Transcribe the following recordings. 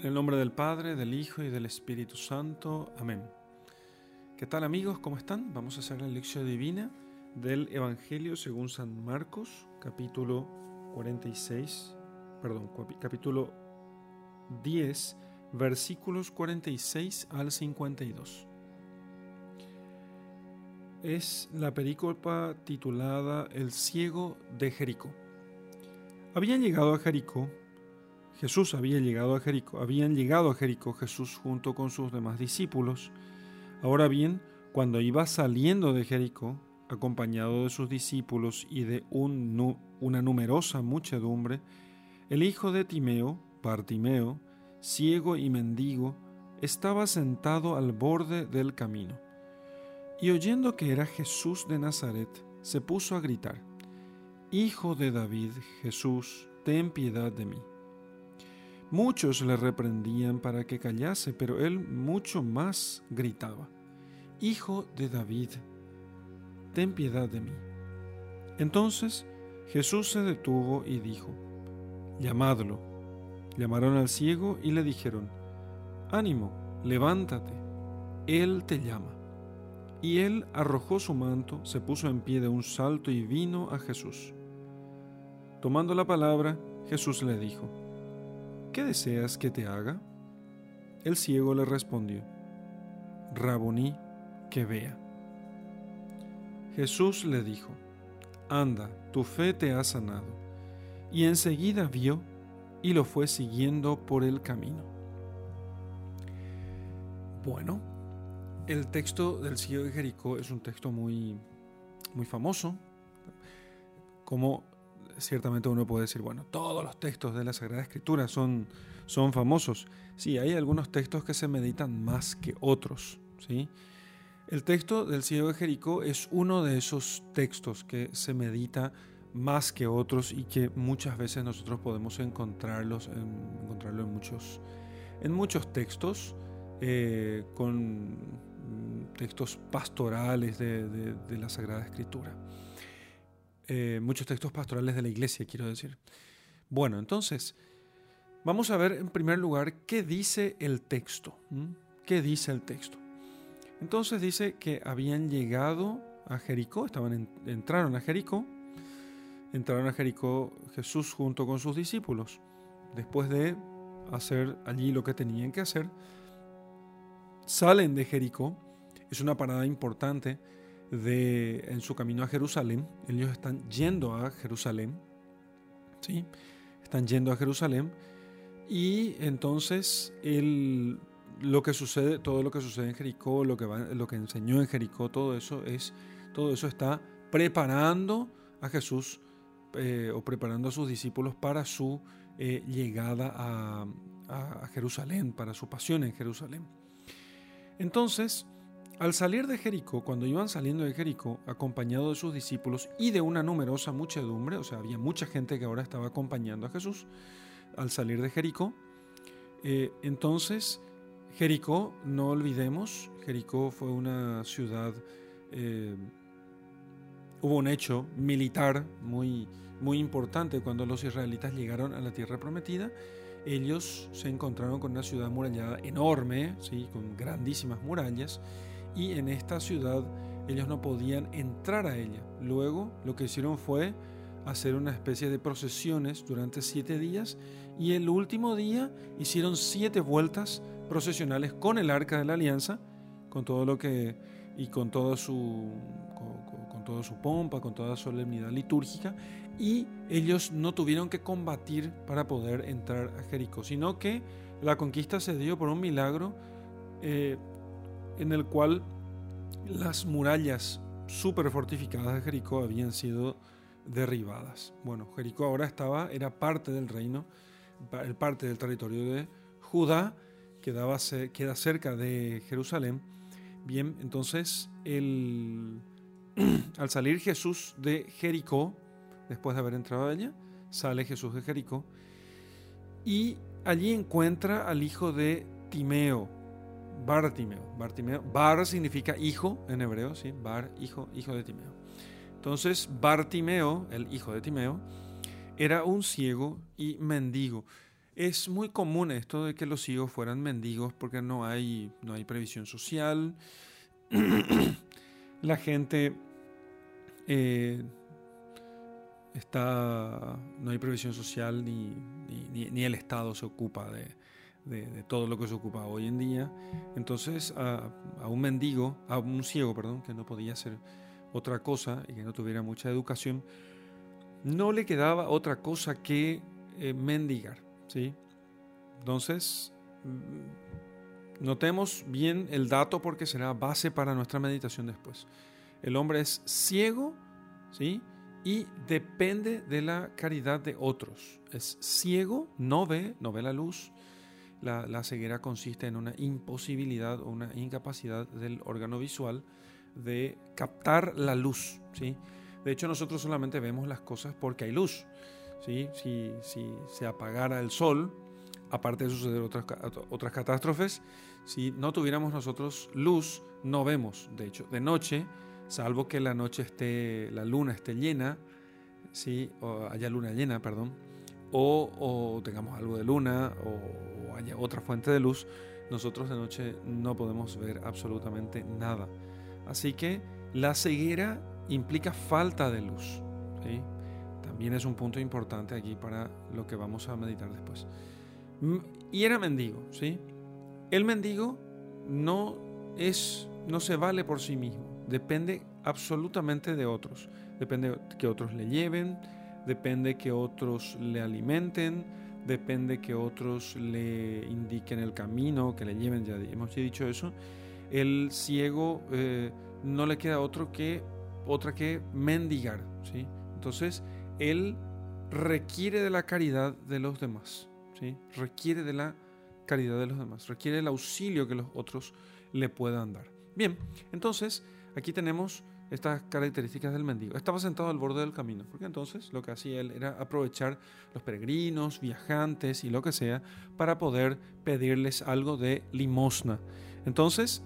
En el nombre del Padre, del Hijo y del Espíritu Santo. Amén. ¿Qué tal amigos? ¿Cómo están? Vamos a hacer la lección divina del Evangelio según San Marcos, capítulo 46, perdón, capítulo 10, versículos 46 al 52. Es la perícopa titulada El ciego de Jericó. Habían llegado a Jericó Jesús había llegado a Jericó, habían llegado a Jericó Jesús junto con sus demás discípulos. Ahora bien, cuando iba saliendo de Jericó, acompañado de sus discípulos y de una numerosa muchedumbre, el hijo de Timeo, Bartimeo, ciego y mendigo, estaba sentado al borde del camino. Y oyendo que era Jesús de Nazaret, se puso a gritar, Hijo de David, Jesús, ten piedad de mí. Muchos le reprendían para que callase, pero él mucho más gritaba, Hijo de David, ten piedad de mí. Entonces Jesús se detuvo y dijo, Llamadlo. Llamaron al ciego y le dijeron, Ánimo, levántate, Él te llama. Y él arrojó su manto, se puso en pie de un salto y vino a Jesús. Tomando la palabra, Jesús le dijo, ¿qué deseas que te haga? El ciego le respondió, Raboní, que vea. Jesús le dijo, Anda, tu fe te ha sanado. Y enseguida vio y lo fue siguiendo por el camino. Bueno, el texto del ciego de Jericó es un texto muy, muy famoso, como ciertamente uno puede decir, bueno, todos los textos de la Sagrada Escritura son, son famosos. Sí, hay algunos textos que se meditan más que otros. ¿sí? El texto del ciego de Jericó es uno de esos textos que se medita más que otros y que muchas veces nosotros podemos encontrarlos en, encontrarlo en muchos, en muchos textos, eh, con textos pastorales de la Sagrada Escritura. Eh, muchos textos pastorales de la iglesia, quiero decir. Bueno, entonces, vamos a ver en primer lugar qué dice el texto. ¿Qué dice el texto? Entonces dice que habían llegado a Jericó, estaban entraron a Jericó, entraron a Jericó Jesús junto con sus discípulos. Después de hacer allí lo que tenían que hacer, salen de Jericó. Es una parada importante de, en su camino a Jerusalén. Ellos están yendo a Jerusalén. ¿sí? Están yendo a Jerusalén. Y entonces el, lo que sucede, todo lo que sucede en Jericó, lo que, lo que enseñó en Jericó, todo eso, es, todo eso está preparando a Jesús eh, o preparando a sus discípulos para su eh, llegada a, a Jerusalén, para su pasión en Jerusalén. Entonces, al salir de Jericó, cuando iban saliendo de Jericó, acompañado de sus discípulos y de una numerosa muchedumbre, o sea, había mucha gente que ahora estaba acompañando a Jesús, al salir de Jericó, eh, entonces Jericó, no olvidemos, Jericó fue una ciudad, eh, hubo un hecho militar muy, muy importante cuando los israelitas llegaron a la tierra prometida. Ellos se encontraron con una ciudad murallada enorme, ¿sí? con grandísimas murallas, y en esta ciudad ellos no podían entrar a ella. Luego lo que hicieron fue hacer una especie de procesiones durante siete días y el último día hicieron siete vueltas procesionales con el arca de la alianza, con todo lo que y con toda su con, con toda su pompa, con toda solemnidad litúrgica y ellos no tuvieron que combatir para poder entrar a Jericó, sino que la conquista se dio por un milagro eh, en el cual las murallas súper fortificadas de Jericó habían sido derribadas. Bueno, Jericó ahora estaba, era parte del reino, parte del territorio de Judá, queda cerca de Jerusalén. Bien, entonces el, al salir Jesús de Jericó, después de haber entrado a ella, sale Jesús de Jericó y allí encuentra al hijo de Timeo, Bartimeo. Bartimeo. Bar significa hijo en hebreo, ¿sí? Bar, hijo, hijo de Timeo. Entonces, Bartimeo, el hijo de Timeo, era un ciego y mendigo. Es muy común esto de que los ciegos fueran mendigos porque no hay, no hay previsión social. La gente eh, está, no hay previsión social ni, ni, el Estado se ocupa de, de, todo lo que se ocupa hoy en día. Entonces a, un mendigo, a un ciego, perdón, que no podía hacer otra cosa y que no tuviera mucha educación, no le quedaba otra cosa que eh, mendigar. ¿sí? Entonces, mm, notemos bien el dato porque será base para nuestra meditación después. El hombre es ciego ¿sí? y depende de la caridad de otros. Es ciego, no ve, no ve la luz. La, ceguera consiste en una imposibilidad o una incapacidad del órgano visual de captar la luz. ¿sí? De hecho, nosotros solamente vemos las cosas porque hay luz. ¿sí? Si, si se apagara el sol, aparte de suceder otras, otras catástrofes, si no tuviéramos nosotros luz, no vemos. De hecho, de noche, salvo que la noche esté, la luna esté llena, ¿sí? o haya luna llena, perdón, o, o tengamos algo de luna, o haya otra fuente de luz, nosotros de noche no podemos ver absolutamente nada. Así que la ceguera implica falta de luz. También es un punto importante aquí para lo que vamos a meditar después. Y era mendigo, ¿sí? El mendigo no es, no se vale por sí mismo, depende absolutamente de otros. Depende que otros le lleven, depende que otros le alimenten, depende que otros le indiquen el camino, que le lleven, ya hemos dicho eso el ciego eh, no le queda otro que, otra que mendigar. ¿sí? Entonces, él requiere de la caridad de los demás. ¿sí? Requiere de la caridad de los demás. Requiere el auxilio que los otros le puedan dar. Bien, entonces aquí tenemos estas características del mendigo. Estaba sentado al borde del camino, porque entonces lo que hacía él era aprovechar los peregrinos, viajantes y lo que sea para poder pedirles algo de limosna. Entonces,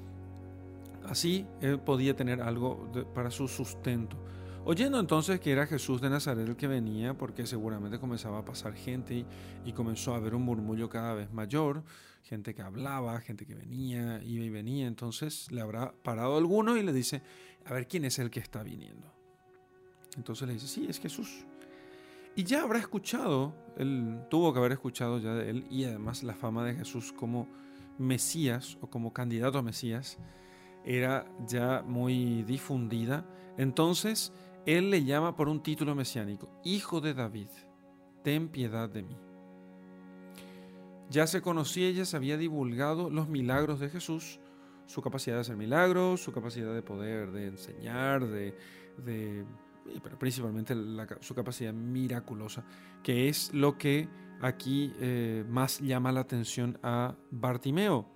Así él podía tener algo para su sustento. Oyendo entonces que era Jesús de Nazaret el que venía, porque seguramente comenzaba a pasar gente y, comenzó a haber un murmullo cada vez mayor, gente que hablaba, gente que venía, iba y venía, entonces le habrá parado alguno y le dice, a ver quién es el que está viniendo. Entonces le dice, sí, es Jesús. Y ya habrá escuchado, él tuvo que haber escuchado ya de él y además la fama de Jesús como Mesías o como candidato a Mesías era ya muy difundida. Entonces, él le llama por un título mesiánico, Hijo de David, ten piedad de mí. Ya se conocía, ya se había divulgado los milagros de Jesús, su capacidad de hacer milagros, su capacidad de poder, de enseñar, de, pero principalmente su capacidad miraculosa, que es lo que aquí eh, más llama la atención a Bartimeo.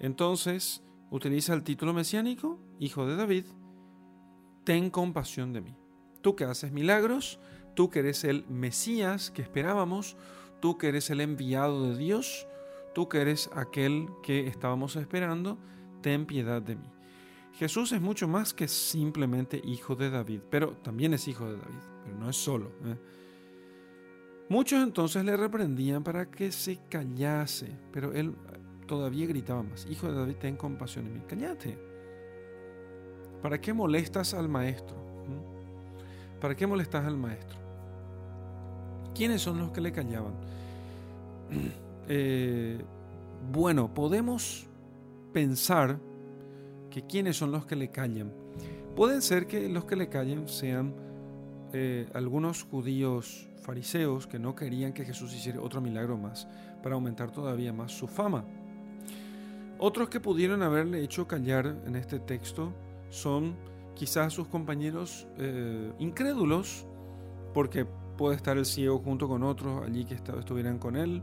Entonces, utiliza el título mesiánico, Hijo de David, ten compasión de mí. Tú que haces milagros, tú que eres el Mesías que esperábamos, tú que eres el enviado de Dios, tú que eres aquel que estábamos esperando, ten piedad de mí. Jesús es mucho más que simplemente hijo de David, pero también es hijo de David, pero no es solo. ¿eh? Muchos entonces le reprendían para que se callase, pero él todavía gritaba más, Hijo de David, ten compasión de mí. Cállate. ¿Para qué molestas al maestro? ¿Mm? ¿Para qué molestas al maestro? ¿Quiénes son los que le callaban? Eh, bueno, podemos pensar que quiénes son los que le callan. Pueden ser que los que le callen sean eh, algunos judíos fariseos que no querían que Jesús hiciera otro milagro más para aumentar todavía más su fama. Otros que pudieron haberle hecho callar en este texto son quizás sus compañeros eh, incrédulos, porque puede estar el ciego junto con otros allí que estuvieran con él,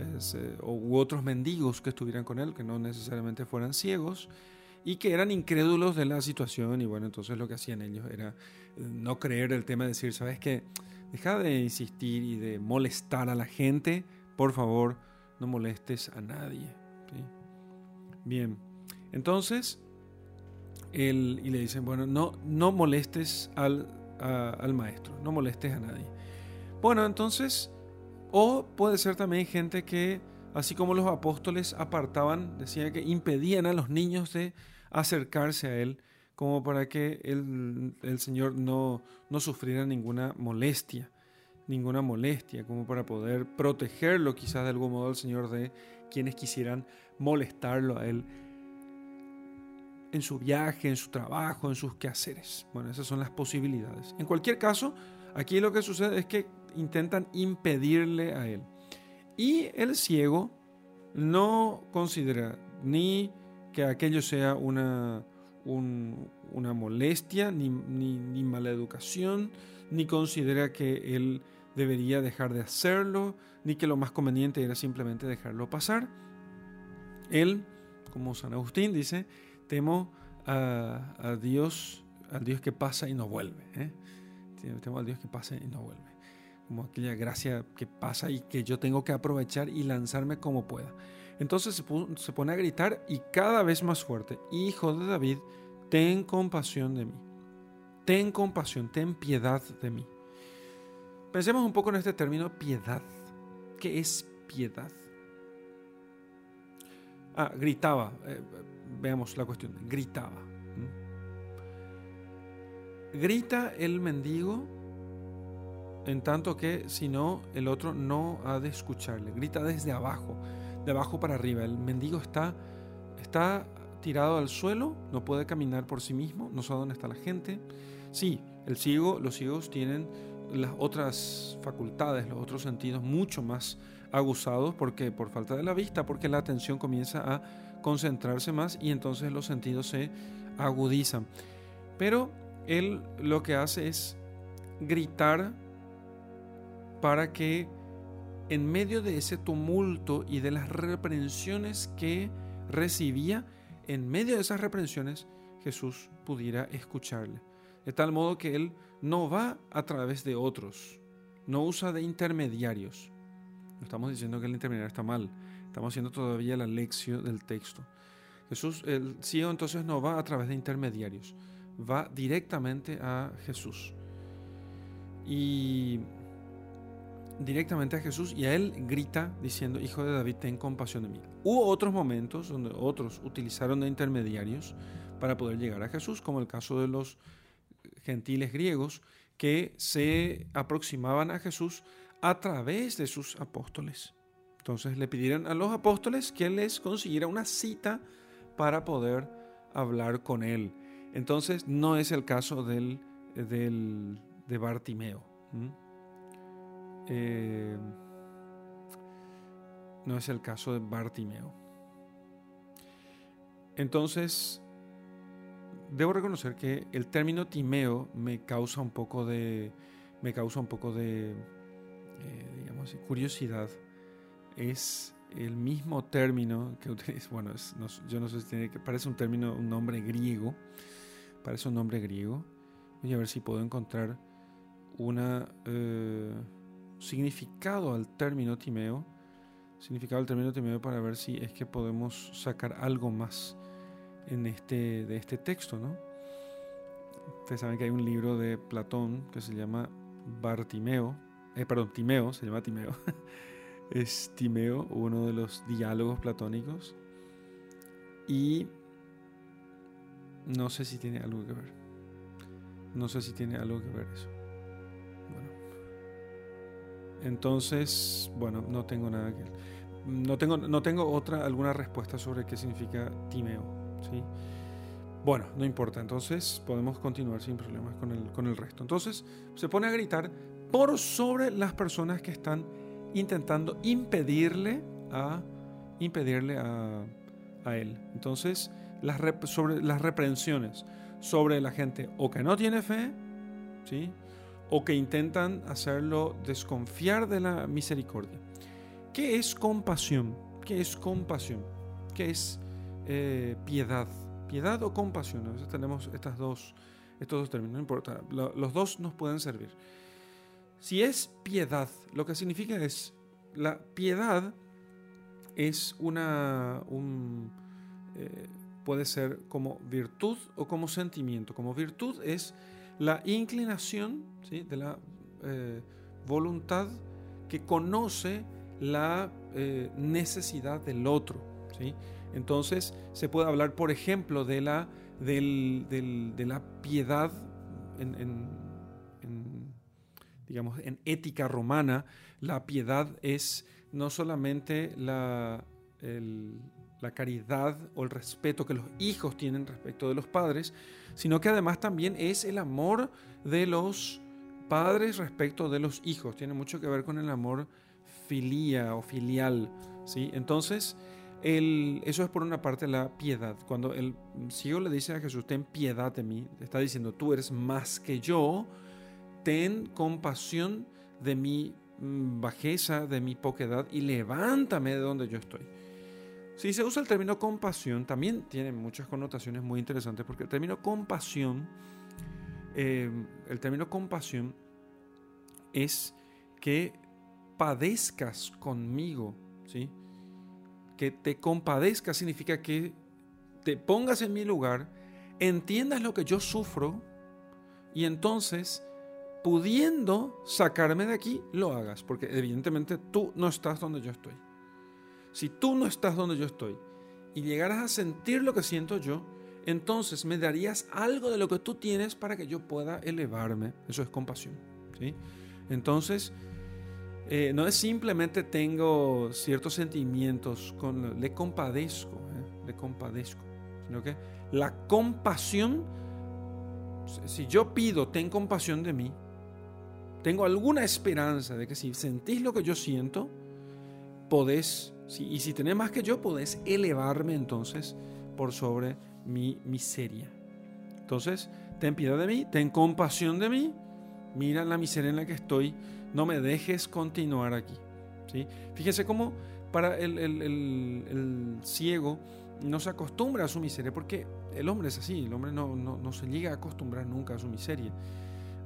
eh, o, u otros mendigos que estuvieran con él, que no necesariamente fueran ciegos, y que eran incrédulos de la situación, y bueno, entonces lo que hacían ellos era eh, no creer el tema, de decir, ¿sabes qué? Deja de insistir y de molestar a la gente, por favor, no molestes a nadie. Bien, entonces, él, y le dicen, bueno, no, no molestes al, al maestro, no molestes a nadie. Bueno, entonces O puede ser también gente que, así como los apóstoles apartaban, decía que impedían a los niños de acercarse a Él, como para que el, el Señor no, no sufriera ninguna molestia, ninguna molestia, como para poder protegerlo quizás de algún modo al Señor de quienes quisieran molestarlo a Él en su viaje, en su trabajo, en sus quehaceres. Bueno, esas son las posibilidades. En cualquier caso, aquí lo que sucede es que intentan impedirle a él. Y el ciego no considera ni que aquello sea una, una molestia, ni, ni mala educación, ni considera que él debería dejar de hacerlo, ni que lo más conveniente era simplemente dejarlo pasar. Él, como San Agustín dice, temo a, Dios, al Dios que pasa y no vuelve. ¿eh? Temo al Dios que pasa y no vuelve. Como aquella gracia que pasa y que yo tengo que aprovechar y lanzarme como pueda. Entonces se, pone a gritar y cada vez más fuerte, Hijo de David, ten compasión de mí. Ten compasión, ten piedad de mí. Pensemos un poco en este término piedad. ¿Qué es piedad? Ah, gritaba. Eh, veamos la cuestión. Gritaba. Grita el mendigo en tanto que si no, el otro no ha de escucharle. Grita desde abajo, de abajo para arriba. El mendigo está, está tirado al suelo, no puede caminar por sí mismo, no sabe dónde está la gente. Sí, el ciego, los ciegos tienen las otras facultades, los otros sentidos mucho más aguzados porque por falta de la vista, porque la atención comienza a concentrarse más y entonces los sentidos se agudizan. Pero él lo que hace es gritar para que en medio de ese tumulto y de las reprensiones que recibía, en medio de esas reprensiones, Jesús pudiera escucharle. De tal modo que él no va a través de otros, no usa de intermediarios. No estamos diciendo que el intermediario está mal, estamos haciendo todavía la lección del texto. Jesús, el ciego entonces no va a través de intermediarios, va directamente a Jesús. Y directamente a Jesús y a él grita diciendo, Hijo de David, ten compasión de mí. Hubo otros momentos donde otros utilizaron de intermediarios para poder llegar a Jesús, como el caso de los gentiles griegos que se aproximaban a Jesús a través de sus apóstoles. Entonces le pidieron a los apóstoles que les consiguiera una cita para poder hablar con él. Entonces no es el caso del, del de Bartimeo. Eh, no es el caso de Bartimeo. Entonces, debo reconocer que el término Timeo me causa un poco de, me causa un poco de, eh, digamos, curiosidad. Es el mismo término que utiliza, bueno, yo no sé si tiene que, parece un término, un nombre griego, parece un nombre griego. Voy a ver si puedo encontrar un eh, significado al término Timeo, significado al término Timeo para ver si es que podemos sacar algo más en este, de este texto, ¿no? Ustedes saben que hay un libro de Platón que se llama Bartimeo, eh, perdón, Timeo, se llama Timeo. es Timeo, uno de los diálogos platónicos. Y no sé si tiene algo que ver. No sé si tiene algo que ver eso. Entonces, bueno, no tengo nada que no tengo, no tengo otra alguna respuesta sobre qué significa Timeo. ¿sí? Bueno, no importa, entonces podemos continuar sin problemas con el, con el resto. Entonces se pone a gritar por sobre las personas que están intentando impedirle a, impedirle a, a él. Entonces, las, sobre, las reprensiones sobre la gente o que no tiene fe, ¿sí? O que intentan hacerlo desconfiar de la misericordia. ¿Qué es compasión? ¿Qué es compasión? ¿Qué es eh, piedad? ¿Piedad o compasión? A veces tenemos estas dos, estos dos términos, no importa, los dos nos pueden servir. Si es piedad, lo que significa es, la piedad es una, un, eh, puede ser como virtud o como sentimiento. Como virtud es la inclinación ¿sí? de la eh, voluntad que conoce la eh, necesidad del otro. ¿sí? Entonces se puede hablar, por ejemplo, de la, de la piedad en, digamos, en ética romana. La piedad es no solamente la, la caridad o el respeto que los hijos tienen respecto de los padres, sino que además también es el amor de los padres respecto de los hijos. Tiene mucho que ver con el amor filia o filial. ¿sí? Entonces, eso es por una parte la piedad. Cuando el ciego le dice a Jesús, ten piedad de mí, está diciendo, tú eres más que yo, ten compasión de mi mm, bajeza, de mi poquedad y levántame de donde yo estoy. Si se usa el término compasión, también tiene muchas connotaciones muy interesantes, porque el término compasión, eh, el término compasión es que padezcas conmigo, ¿sí? Que te compadezcas significa que te pongas en mi lugar, entiendas lo que yo sufro y entonces, pudiendo sacarme de aquí, lo hagas, porque evidentemente tú no estás donde yo estoy. Si tú no estás donde yo estoy y llegaras a sentir lo que siento yo, entonces me darías algo de lo que tú tienes para que yo pueda elevarme. Eso es compasión. ¿sí? Entonces, eh, no es simplemente tengo ciertos sentimientos, con, le compadezco, ¿eh? le compadezco, sino que la compasión, si yo pido, ten compasión de mí, tengo alguna esperanza de que si sentís lo que yo siento, podés, y si tenés más que yo, podés elevarme entonces por sobre mi miseria. Entonces, ten piedad de mí, ten compasión de mí, mira la miseria en la que estoy no me dejes continuar aquí. ¿sí? Fíjese cómo para el, ciego no se acostumbra a su miseria, porque el hombre es así, el hombre no, se llega a acostumbrar nunca a su miseria.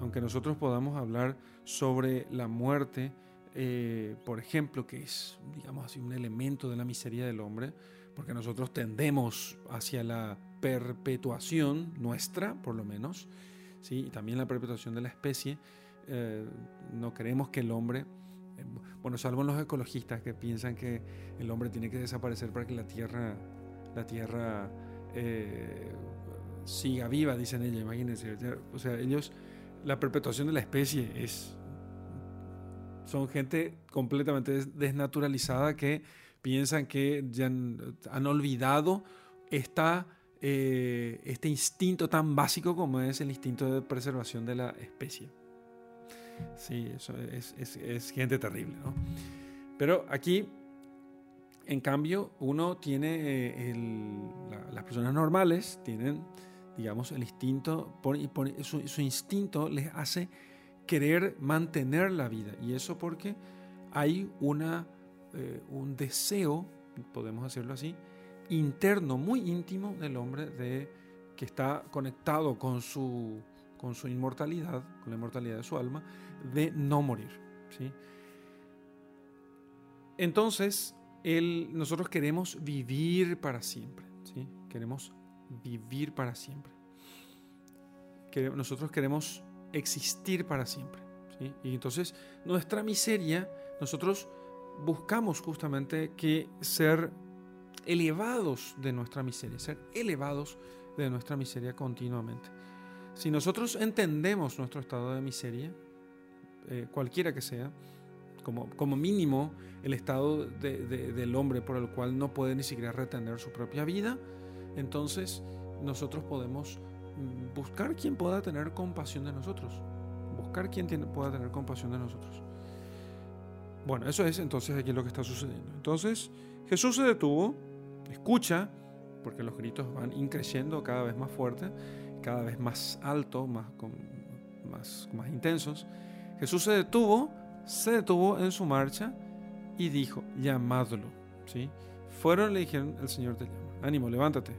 Aunque nosotros podamos hablar sobre la muerte, eh, por ejemplo, que es, digamos así, un elemento de la miseria del hombre, porque nosotros tendemos hacia la perpetuación nuestra, por lo menos, ¿sí? y también la perpetuación de la especie, eh, no queremos que el hombre, eh, bueno, salvo los ecologistas que piensan que el hombre tiene que desaparecer para que la tierra, la tierra eh, siga viva, dicen ellos, imagínense. O sea, ellos, la perpetuación de la especie es, son gente completamente desnaturalizada que piensan que ya han, olvidado esta este instinto tan básico como es el instinto de preservación de la especie. Sí, eso es, gente terrible, ¿no? Pero aquí, en cambio, uno tiene, eh, las personas normales tienen, digamos, el instinto, su, instinto les hace querer mantener la vida. Y eso porque hay una, eh, un deseo, podemos hacerlo así, interno, muy íntimo del hombre, de, que está conectado con su con su inmortalidad, con la inmortalidad de su alma, de no morir. ¿sí? Entonces, nosotros queremos vivir para siempre. ¿sí? Queremos vivir para siempre. nosotros queremos existir para siempre. Y entonces, nuestra miseria, nosotros buscamos justamente que ser elevados de nuestra miseria, ser elevados de nuestra miseria continuamente. Si nosotros entendemos nuestro estado de miseria, eh, cualquiera que sea, como, como mínimo el estado del hombre por el cual no puede ni siquiera retener su propia vida, entonces nosotros podemos buscar quien pueda tener compasión de nosotros. Buscar quien pueda tener compasión de nosotros. Bueno, eso es entonces aquí lo que está sucediendo. Entonces Jesús se detuvo, escucha, porque los gritos van increciendo cada vez más fuerte cada vez más alto, más, más, más intensos, Jesús se detuvo, se detuvo en su marcha y dijo, llamadlo. ¿sí? Fueron y le dijeron, el Señor te llama. Ánimo, levántate.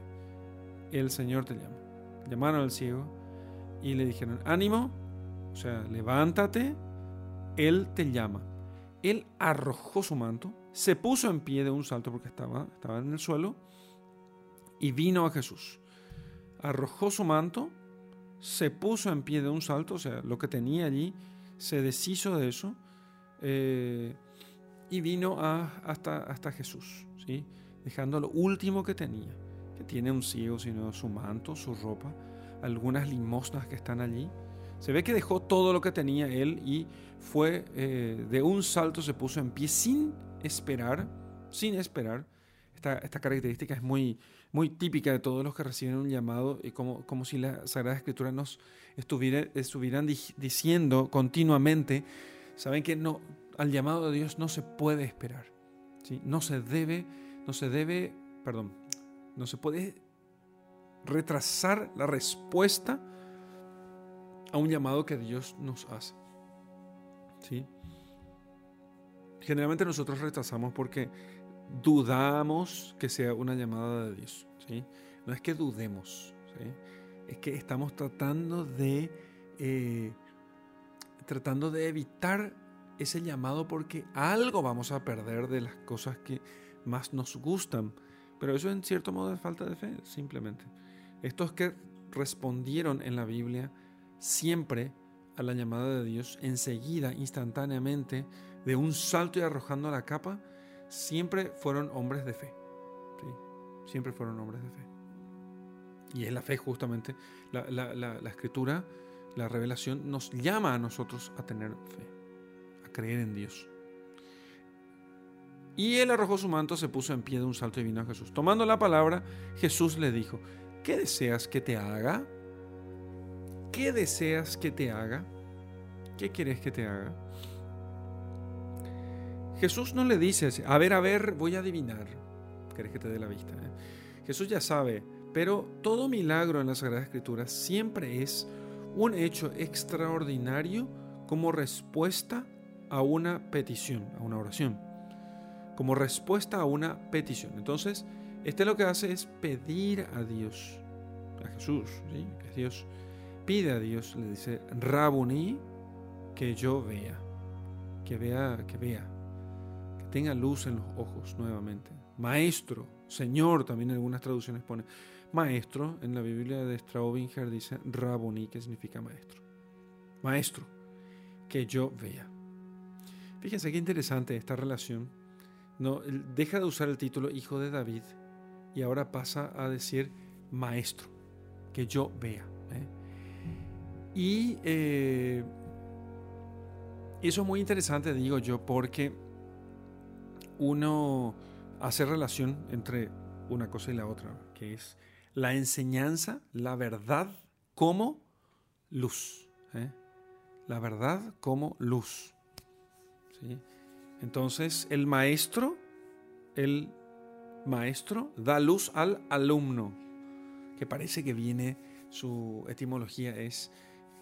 El Señor te llama. Llamaron al ciego y le dijeron, ánimo, o sea, levántate, Él te llama. Él arrojó su manto, se puso en pie de un salto porque estaba, estaba en el suelo y vino a Jesús arrojó su manto, se puso en pie de un salto, o sea, lo que tenía allí, se deshizo de eso, eh, y vino hasta, hasta Jesús, ¿sí? dejando lo último que tenía, que tiene un ciego, sino su manto, su ropa, algunas limosnas que están allí. Se ve que dejó todo lo que tenía él y fue eh, de un salto, se puso en pie sin esperar, sin esperar. Esta, esta característica es muy, muy típica de todos los que reciben un llamado y como, como si la Sagrada Escritura nos estuviera, estuvieran diciendo continuamente, saben que no, al llamado de Dios no se puede esperar, ¿sí? no se debe, no se debe, perdón, no se puede retrasar la respuesta a un llamado que Dios nos hace. ¿sí? Generalmente nosotros retrasamos porque dudamos que sea una llamada de Dios. ¿sí? No es que dudemos, es que estamos tratando de, eh, tratando de evitar ese llamado porque algo vamos a perder de las cosas que más nos gustan. Pero eso en cierto modo es falta de fe, simplemente. Estos que respondieron en la Biblia siempre a la llamada de Dios, enseguida, instantáneamente, de un salto y arrojando la capa, siempre fueron hombres de fe. Siempre fueron hombres de fe. Y es la fe justamente, la, la escritura, la revelación nos llama a nosotros a tener fe, a creer en Dios. Y él arrojó su manto, se puso en pie de un salto y vino a Jesús. Tomando la palabra, Jesús le dijo, ¿qué deseas que te haga? ¿Qué deseas que te haga? ¿Qué quieres que te haga? Jesús no le dice, a ver, a ver, voy a adivinar. ¿Querés que te dé la vista? Eh? Jesús ya sabe, pero todo milagro en la Sagrada Escritura siempre es un hecho extraordinario como respuesta a una petición, a una oración. Como respuesta a una petición. Entonces, este lo que hace es pedir a Dios, a Jesús, ¿sí? Dios pide a Dios, le dice, Rabuni, que yo vea, que vea, que vea, que tenga luz en los ojos nuevamente. Maestro, Señor, también en algunas traducciones pone. Maestro, en la Biblia de Straubinger dice Rabuni, que significa maestro. Maestro, que yo vea. Fíjense qué interesante esta relación. No, deja de usar el título hijo de David y ahora pasa a decir maestro, que yo vea. ¿eh? Y eh, eso es muy interesante, digo yo, porque uno hace relación entre una cosa y la otra, que es la enseñanza, la verdad como luz. ¿eh? La verdad como luz. Entonces, el maestro, el maestro da luz al alumno, que parece que viene, su etimología es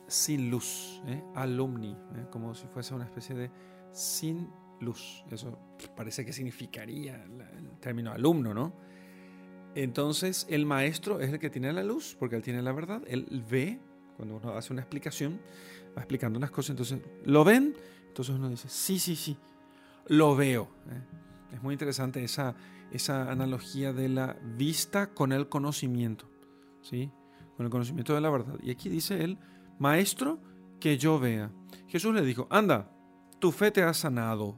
sin luz, ¿eh? alumni, ¿eh? como si fuese una especie de sin luz. Eso parece que significaría el término alumno, ¿no? Entonces el maestro es el que tiene la luz, porque él tiene la verdad, él ve, cuando uno hace una explicación, va explicando unas cosas, entonces, ¿lo ven? Entonces uno dice, sí, sí, sí, lo veo. ¿eh? Es muy interesante esa, esa analogía de la vista con el conocimiento, ¿sí? Con el conocimiento de la verdad. Y aquí dice él, maestro, que yo vea. Jesús le dijo, anda, tu fe te ha sanado.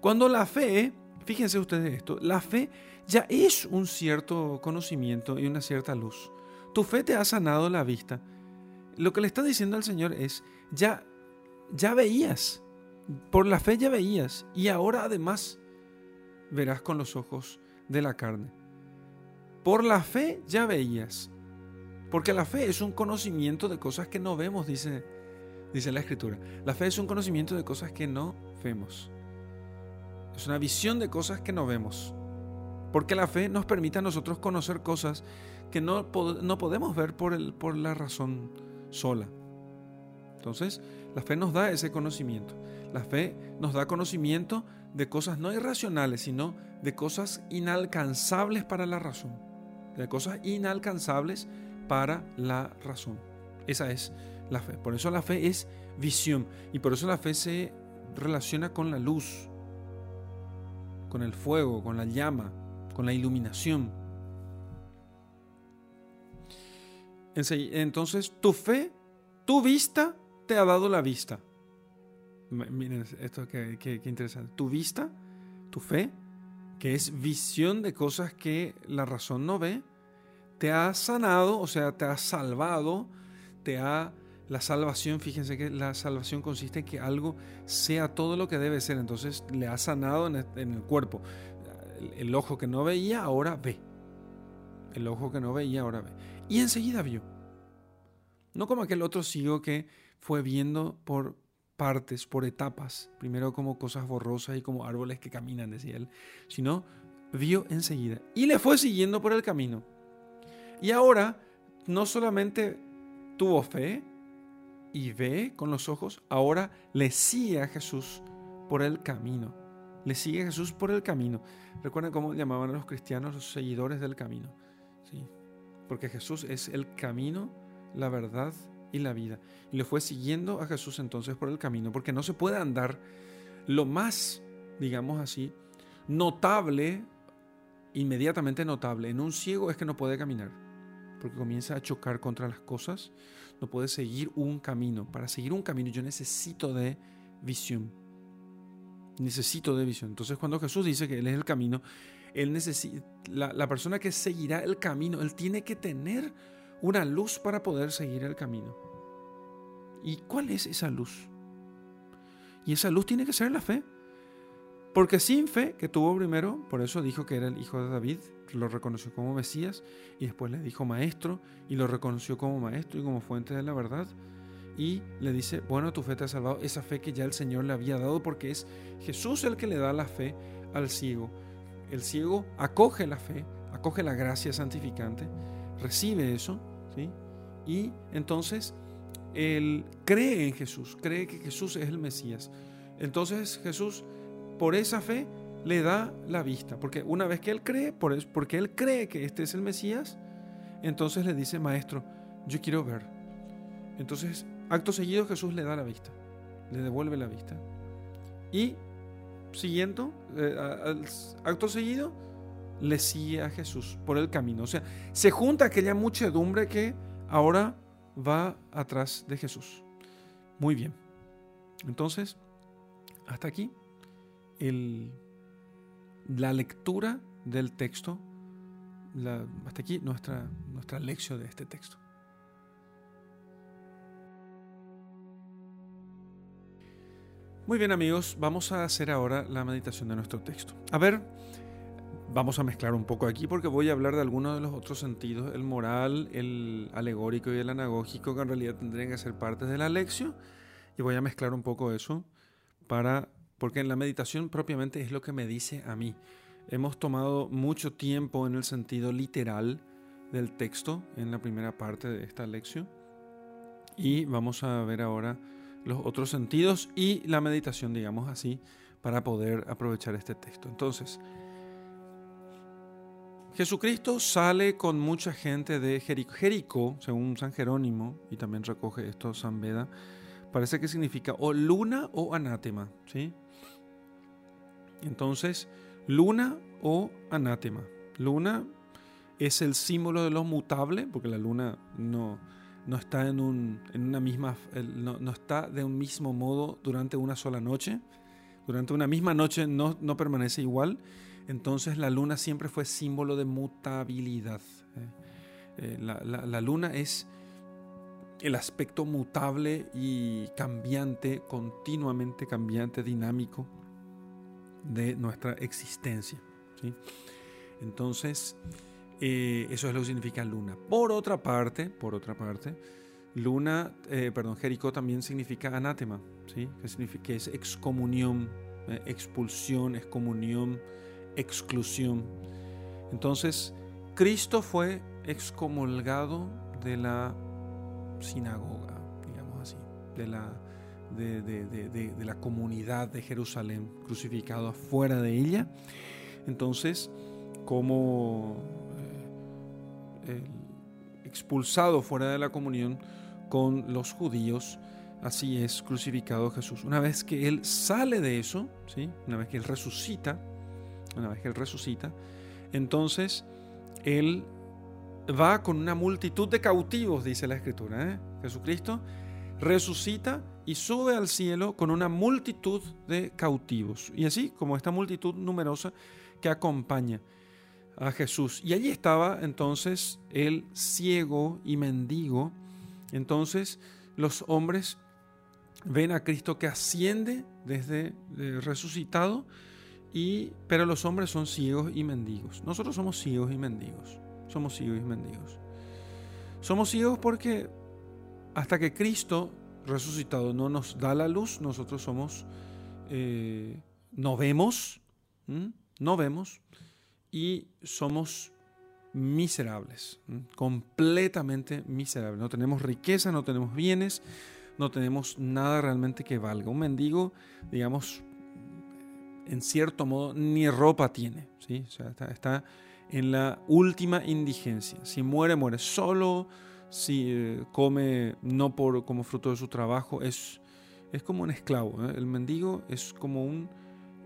Cuando la fe, fíjense ustedes esto, la fe ya es un cierto conocimiento y una cierta luz. Tu fe te ha sanado la vista. Lo que le está diciendo al Señor es, ya, ya veías, por la fe ya veías, y ahora además verás con los ojos de la carne. Por la fe ya veías, porque la fe es un conocimiento de cosas que no vemos, dice, dice la Escritura. La fe es un conocimiento de cosas que no vemos. Es una visión de cosas que no vemos. Porque la fe nos permite a nosotros conocer cosas que no, no podemos ver por, el, por la razón sola. Entonces, la fe nos da ese conocimiento. La fe nos da conocimiento de cosas no irracionales, sino de cosas inalcanzables para la razón. De cosas inalcanzables para la razón. Esa es la fe. Por eso la fe es visión. Y por eso la fe se relaciona con la luz, con el fuego, con la llama, con la iluminación. Entonces tu fe, tu vista, te ha dado la vista. Miren esto que, que, interesante. Tu vista, tu fe, que es visión de cosas que la razón no ve, te ha sanado, o sea, te ha salvado, te ha... La salvación, fíjense que la salvación consiste en que algo sea todo lo que debe ser, entonces le ha sanado en el, cuerpo. el ojo que no veía ahora ve. El ojo que no veía ahora ve. Y enseguida vio. No como aquel otro ciego que fue viendo por partes, por etapas, primero como cosas borrosas y como árboles que caminan, decía él, sino vio enseguida y le fue siguiendo por el camino. Y ahora no solamente tuvo fe y ve con los ojos, ahora le sigue a Jesús por el camino. Le sigue a Jesús por el camino. Recuerden cómo llamaban a los cristianos los seguidores del camino. ¿sí? Porque Jesús es el camino, la verdad y la vida. Y le fue siguiendo a Jesús entonces por el camino, porque no se puede andar lo más, digamos así, notable, inmediatamente notable, en un ciego es que no puede caminar, porque comienza a chocar contra las cosas, no puede seguir un camino. Para seguir un camino yo necesito de visión. Necesito de visión. Entonces cuando Jesús dice que Él es el camino, él necesita, la, la persona que seguirá el camino, Él tiene que tener una luz para poder seguir el camino. ¿Y cuál es esa luz? Y esa luz tiene que ser la fe. Porque sin fe, que tuvo primero, por eso dijo que era el hijo de David, lo reconoció como Mesías, y después le dijo maestro, y lo reconoció como maestro y como fuente de la verdad, y le dice, bueno, tu fe te ha salvado, esa fe que ya el Señor le había dado, porque es Jesús el que le da la fe al ciego. El ciego acoge la fe, acoge la gracia santificante, recibe eso, ¿sí? Y entonces él cree en Jesús, cree que Jesús es el Mesías. Entonces Jesús, por esa fe, le da la vista, porque una vez que él cree, por porque él cree que este es el Mesías, entonces le dice, maestro, yo quiero ver. Entonces, acto seguido Jesús le da la vista, le devuelve la vista. Y siguiendo, eh, acto seguido, le sigue a Jesús por el camino. O sea, se junta aquella muchedumbre que ahora va atrás de Jesús. Muy bien. Entonces, hasta aquí el, la lectura del texto, hasta aquí nuestra, nuestra lección de este texto. Muy bien amigos, vamos a hacer ahora la meditación de nuestro texto. A ver, vamos a mezclar un poco aquí porque voy a hablar de algunos de los otros sentidos, el moral, el alegórico y el anagógico, que en realidad tendrían que ser partes de la lección, y voy a mezclar un poco eso para, porque en la meditación propiamente es lo que me dice a mí. Hemos tomado mucho tiempo en el sentido literal del texto en la primera parte de esta lección y vamos a ver ahora los otros sentidos y la meditación, digamos así, para poder aprovechar este texto. Entonces, Jesucristo sale con mucha gente de Jericó. Según San Jerónimo, y también recoge esto San Beda, parece que significa o luna o anátema. ¿sí? Entonces, luna o anátema. Luna es el símbolo de lo mutable, porque la luna no, no está en, un, en una misma, no, no, está de un mismo modo durante una sola noche. Durante una misma noche no, no permanece igual entonces la luna siempre fue símbolo de mutabilidad. ¿eh? Eh, la, luna es el aspecto mutable y cambiante, continuamente cambiante, dinámico de nuestra existencia. Entonces, eh, eso es lo que significa luna. Por otra parte, por otra parte, luna, perdón, Jericó también significa anátema, ¿sí? que, significa, que es excomunión, expulsión, excomunión exclusión. Entonces, Cristo fue excomulgado de la sinagoga, digamos así, de la, de, la comunidad de Jerusalén, crucificado afuera de ella. Entonces, como eh, expulsado fuera de la comunión con los judíos, así es crucificado Jesús. Una vez que Él sale de eso, ¿sí? una vez que Él resucita, una vez que Él resucita, entonces Él va con una multitud de cautivos, dice la Escritura. ¿eh? Jesucristo resucita y sube al cielo con una multitud de cautivos. Y así como esta multitud numerosa que acompaña a Jesús. Y allí estaba entonces el ciego y mendigo. Entonces los hombres ven a Cristo que asciende desde eh, resucitado, pero los hombres son ciegos y mendigos. Nosotros somos ciegos y mendigos. Somos ciegos y mendigos. Somos ciegos porque hasta que Cristo resucitado no nos da la luz, nosotros somos, eh, no vemos, no vemos y somos miserables, completamente miserables. No tenemos riqueza, no tenemos bienes, no tenemos nada realmente que valga. Un mendigo, digamos, en cierto modo, ni ropa tiene, ¿sí? está, en la última indigencia. Si muere, muere solo, si eh, come no por, como fruto de su trabajo, es, es como un esclavo. ¿eh? El mendigo es como un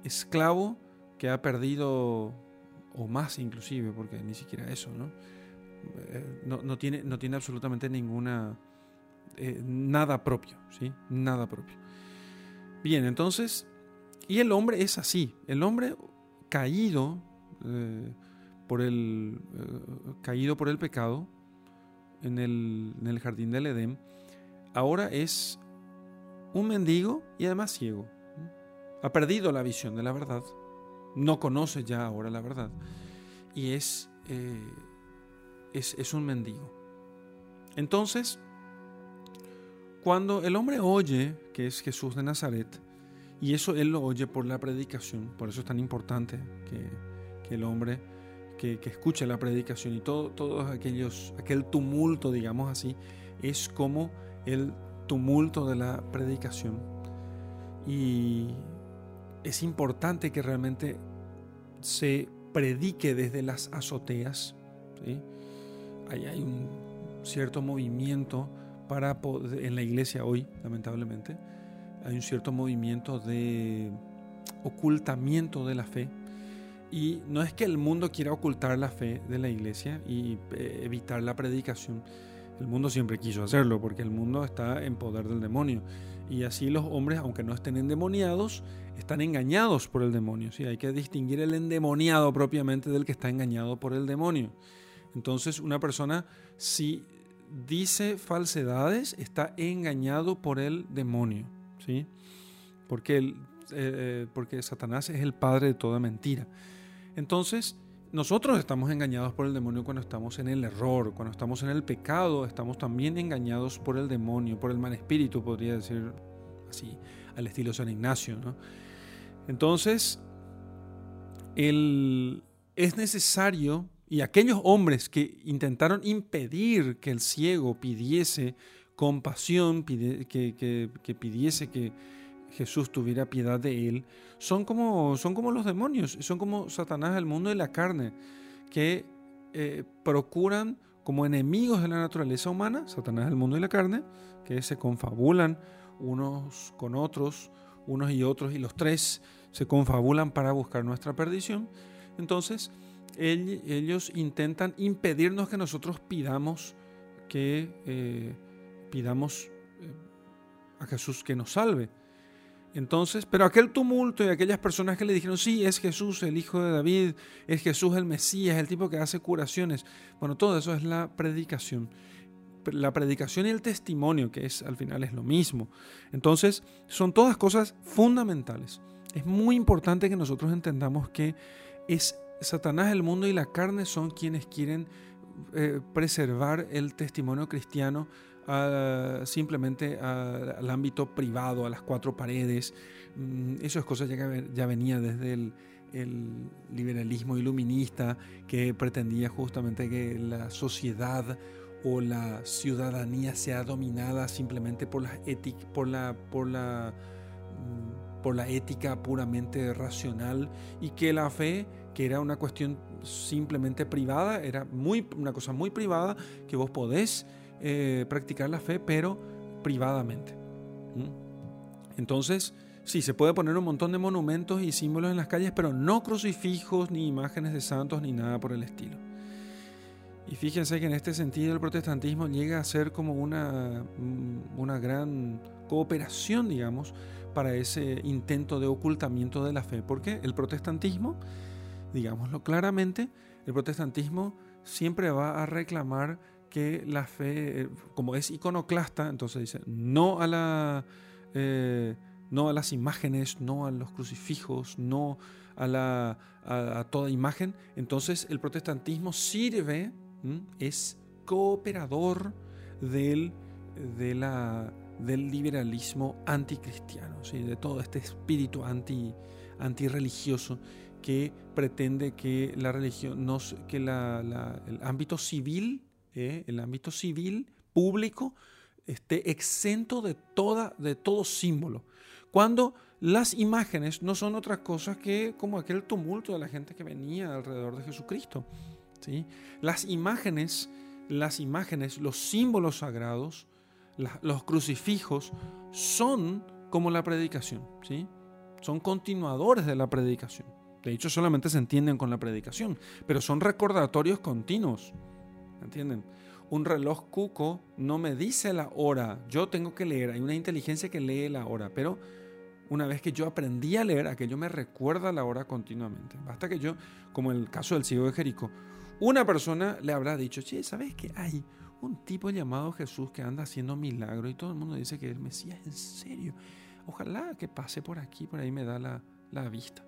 esclavo que ha perdido, o más inclusive, porque ni siquiera eso, ¿no? Eh, no, tiene, no tiene absolutamente ninguna, nada propio, ¿sí? Nada propio. Bien, entonces, y el hombre es así, el hombre caído, por el, caído por el pecado, en el, jardín del Edén, ahora es un mendigo y además ciego. Ha perdido la visión de la verdad, no conoce ya ahora la verdad y es, eh, es, es un mendigo. Entonces, cuando el hombre oye que es Jesús de Nazaret, y eso él lo oye por la predicación, por eso es tan importante que, que el hombre que, escucha la predicación y todo, todos aquellos, aquel tumulto, digamos así, es como el tumulto de la predicación. Y es importante que realmente se predique desde las azoteas. Ahí hay un cierto movimiento para en la iglesia hoy, lamentablemente, hay un cierto movimiento de ocultamiento de la fe y no es que el mundo quiera ocultar la fe de la iglesia y eh, evitar la predicación. El mundo siempre quiso hacerlo porque el mundo está en poder del demonio. Y así los hombres, aunque no estén endemoniados, están engañados por el demonio. ¿sí? Hay que distinguir el endemoniado propiamente del que está engañado por el demonio. Entonces una persona si dice falsedades está engañado por el demonio. ¿Sí? Porque, el, eh, eh, porque Satanás es el padre de toda mentira. Entonces, nosotros estamos engañados por el demonio cuando estamos en el error, cuando estamos en el pecado, estamos también engañados por el demonio, por el mal espíritu, podría decir así, al estilo San Ignacio. Entonces, es necesario, y aquellos hombres que intentaron impedir que el ciego pidiese compasión, que, pidiese que Jesús tuviera piedad de él, son como, son como los demonios, son como Satanás, el mundo de la carne, que eh, procuran como enemigos de la naturaleza humana, Satanás, el mundo de la carne, que se confabulan unos con otros, unos y otros, y los tres se confabulan para buscar nuestra perdición. Entonces, ellos intentan impedirnos que nosotros pidamos que eh, pidamos eh, a Jesús que nos salve. Entonces, pero aquel tumulto y aquellas personas que le dijeron, sí, es Jesús el Hijo de David, es Jesús el Mesías, el tipo que hace curaciones. Bueno, todo eso es la predicación. La predicación y el testimonio, que es al final es lo mismo. Entonces, son todas cosas fundamentales. Es muy importante que nosotros entendamos que es Satanás, el mundo y la carne son quienes quieren eh, preservar el testimonio cristiano simplemente al ámbito privado, a las cuatro paredes. Mm, eso es cosa ya, ya venía desde el, liberalismo iluminista que pretendía justamente que la sociedad o la ciudadanía sea dominada simplemente por la, por la, por la, mm, por la ética puramente racional y que la fe, que era una cuestión simplemente privada, era muy, una cosa muy privada que vos podés eh, practicar la fe, pero privadamente. Entonces, sí, se puede poner un montón de monumentos y símbolos en las calles, pero no crucifijos, ni imágenes de santos, ni nada por el estilo. Y fíjense que en este sentido el protestantismo llega a ser como una, mm, una gran cooperación, digamos, para ese intento de ocultamiento de la fe. Porque el protestantismo, digámoslo claramente, el protestantismo siempre va a reclamar que la fe, eh, como es iconoclasta, entonces dice no a, la, eh, no a las imágenes, no a los crucifijos, no a, la, a, toda imagen. Entonces el protestantismo sirve, es cooperador del, del liberalismo anticristiano, ¿sí? de todo este espíritu anti, antirreligioso que pretende que la religión, nos, que el ámbito civil, ¿eh? el ámbito civil público, esté exento de, toda, de todo símbolo. Cuando las imágenes no son otra cosa que como aquel tumulto de la gente que venía alrededor de Jesucristo. ¿sí? Las imágenes, las imágenes, los símbolos sagrados, los crucifijos son como la predicación, ¿sí? son continuadores de la predicación. De hecho, solamente se entienden con la predicación, pero son recordatorios continuos. ¿Entienden? Un reloj cuco no me dice la hora, yo tengo que leer, hay una inteligencia que lee la hora, pero una vez que yo aprendí a leer, aquello me recuerda la hora continuamente. Basta que yo, como el caso del ciego de Jericó, una persona le habrá dicho, che, ¿sabes qué hay? Un tipo llamado Jesús que anda haciendo milagros y todo el mundo dice que el Mesías, en serio. Ojalá que pase por aquí, por ahí me da la, la vista.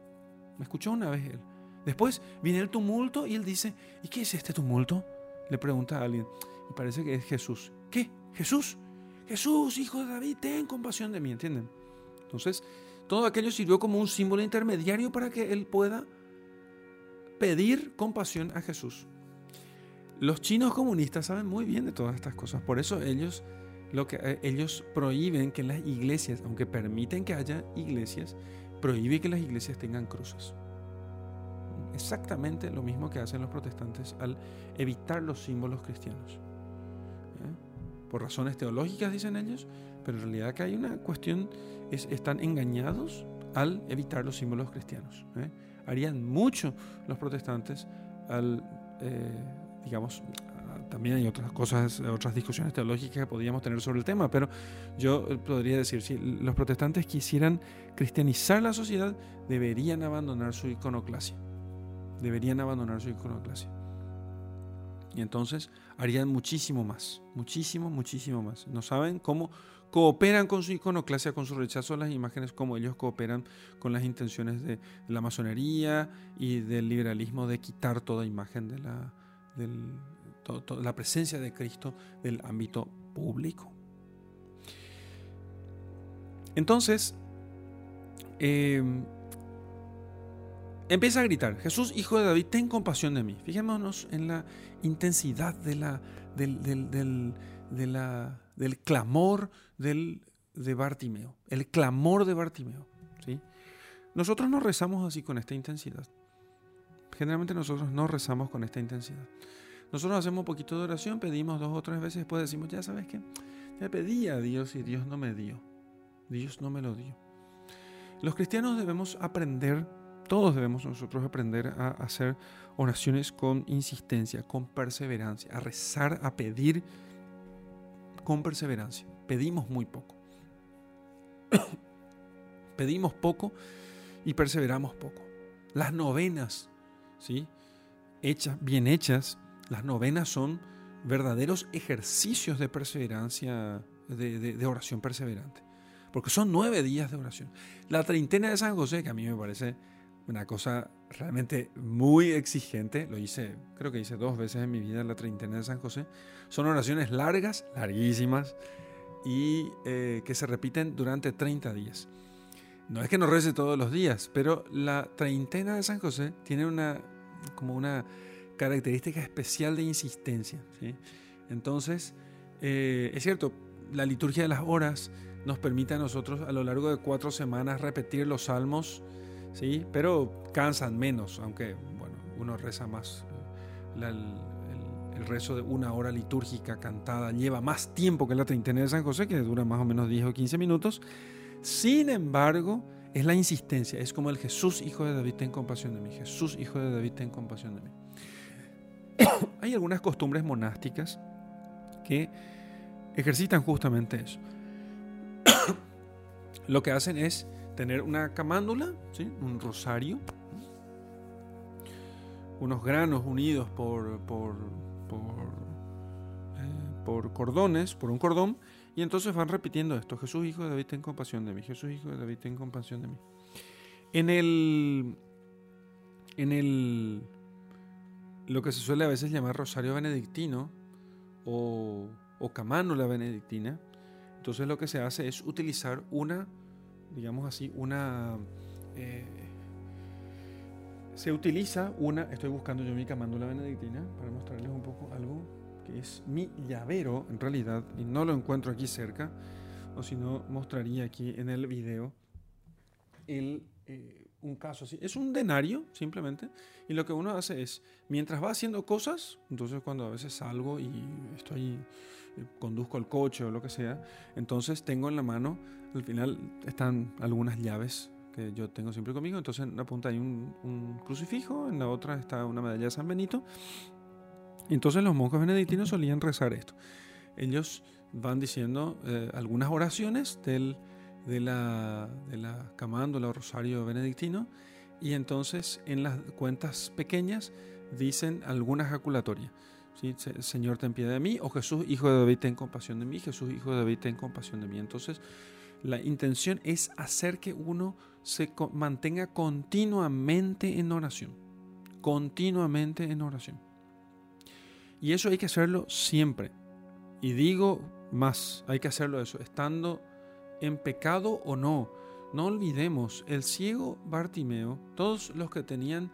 Me escuchó una vez él. Después viene el tumulto y él dice, ¿y qué es este tumulto? Le pregunta a alguien. Y parece que es Jesús. ¿Qué? ¿Jesús? Jesús, hijo de David, ten compasión de mí, ¿entienden? Entonces, todo aquello sirvió como un símbolo intermediario para que él pueda pedir compasión a Jesús. Los chinos comunistas saben muy bien de todas estas cosas, por eso ellos lo que eh, ellos prohíben que las iglesias, aunque permiten que haya iglesias, prohíbe que las iglesias tengan cruces. Exactamente lo mismo que hacen los protestantes al evitar los símbolos cristianos. ¿eh? Por razones teológicas, dicen ellos, pero en realidad que hay una cuestión, es, están engañados al evitar los símbolos cristianos. ¿eh? Harían mucho los protestantes al, eh, digamos, también hay otras cosas, otras discusiones teológicas que podríamos tener sobre el tema, pero yo podría decir, si los protestantes quisieran cristianizar la sociedad, deberían abandonar su iconoclasia. Deberían abandonar su iconoclasia. Y entonces harían muchísimo más, muchísimo, muchísimo más. No saben cómo cooperan con su iconoclasia, con su rechazo a las imágenes, como ellos cooperan con las intenciones de la masonería y del liberalismo de quitar toda imagen de la, la presencia de Cristo del ámbito público. Entonces, em, empieza a gritar, Jesús, hijo de David, ten compasión de mí. Fijémonos en la intensidad de la, del, del, la, del clamor del, de Bartimeo, el clamor de Bartimeo. ¿sí? Nosotros no rezamos así con esta intensidad. Generalmente nosotros no rezamos con esta intensidad. Nosotros hacemos un poquito de oración, pedimos dos o tres veces, después decimos, ya sabes qué, ya pedí a Dios y Dios no me dio. Dios no me lo dio. Los cristianos debemos aprender, todos debemos nosotros aprender a hacer oraciones con insistencia, con perseverancia, a rezar, a pedir con perseverancia. Pedimos muy poco. Pedimos poco y perseveramos poco. Las novenas, ¿sí? Hechas, bien hechas, las novenas son verdaderos ejercicios de perseverancia, de, oración perseverante. Porque son nueve días de oración. La treintena de San José, que a mí me parece una cosa realmente muy exigente, lo hice, creo que hice dos veces en mi vida la treintena de San José, son oraciones largas, larguísimas, y eh, que se repiten durante 30 días. No es que no rece todos los días, pero la treintena de San José tiene una, como una característica especial de insistencia. Entonces, eh, es cierto, la liturgia de las horas nos permite a nosotros a lo largo de cuatro semanas repetir los salmos, ¿sí? pero cansan menos, aunque bueno, uno reza más. Eh, el, el, rezo de una hora litúrgica cantada lleva más tiempo que la treintena de San José, que dura más o menos 10 o 15 minutos. Sin embargo, es la insistencia, es como el Jesús, hijo de David, ten compasión de mí. Jesús, hijo de David, ten compasión de mí. hay algunas costumbres monásticas que ejercitan justamente eso. lo que hacen es tener una camándula, ¿sí? un rosario, unos granos unidos por, por, por, eh, cordones, por un cordón, y entonces van repitiendo esto, Jesús hijo de David, ten compasión de mí, Jesús hijo de David, ten compasión de mí. En el, en el, lo que se suele a veces llamar rosario benedictino o, o camánula benedictina, entonces lo que se hace es utilizar una, digamos así, una... Eh, se utiliza una, estoy buscando yo mi camándula benedictina para mostrarles un poco algo que es mi llavero en realidad, y no lo encuentro aquí cerca, o si no mostraría aquí en el video el, eh, un caso así. Es un denario simplemente, y lo que uno hace es, mientras va haciendo cosas, entonces cuando a veces salgo y estoy, eh, conduzco el coche o lo que sea, entonces tengo en la mano, al final están algunas llaves que yo tengo siempre conmigo. Entonces en una punta hay un, crucifijo, en la otra está una medalla de San Benito. entonces los monjes benedictinos solían rezar esto. Ellos van diciendo eh, algunas oraciones del, de, la, de la camándula rosario benedictino y entonces en las cuentas pequeñas dicen alguna ejaculatoria. ¿sí? Señor, ten piedad de mí, o Jesús, hijo de David, ten compasión de mí, Jesús, hijo de David, ten compasión de mí. Entonces, la intención es hacer que uno se mantenga continuamente en oración. Continuamente en oración. Y eso hay que hacerlo siempre. Y digo más, hay que hacerlo eso, estando en pecado o no. No olvidemos, el ciego Bartimeo, todos los que tenían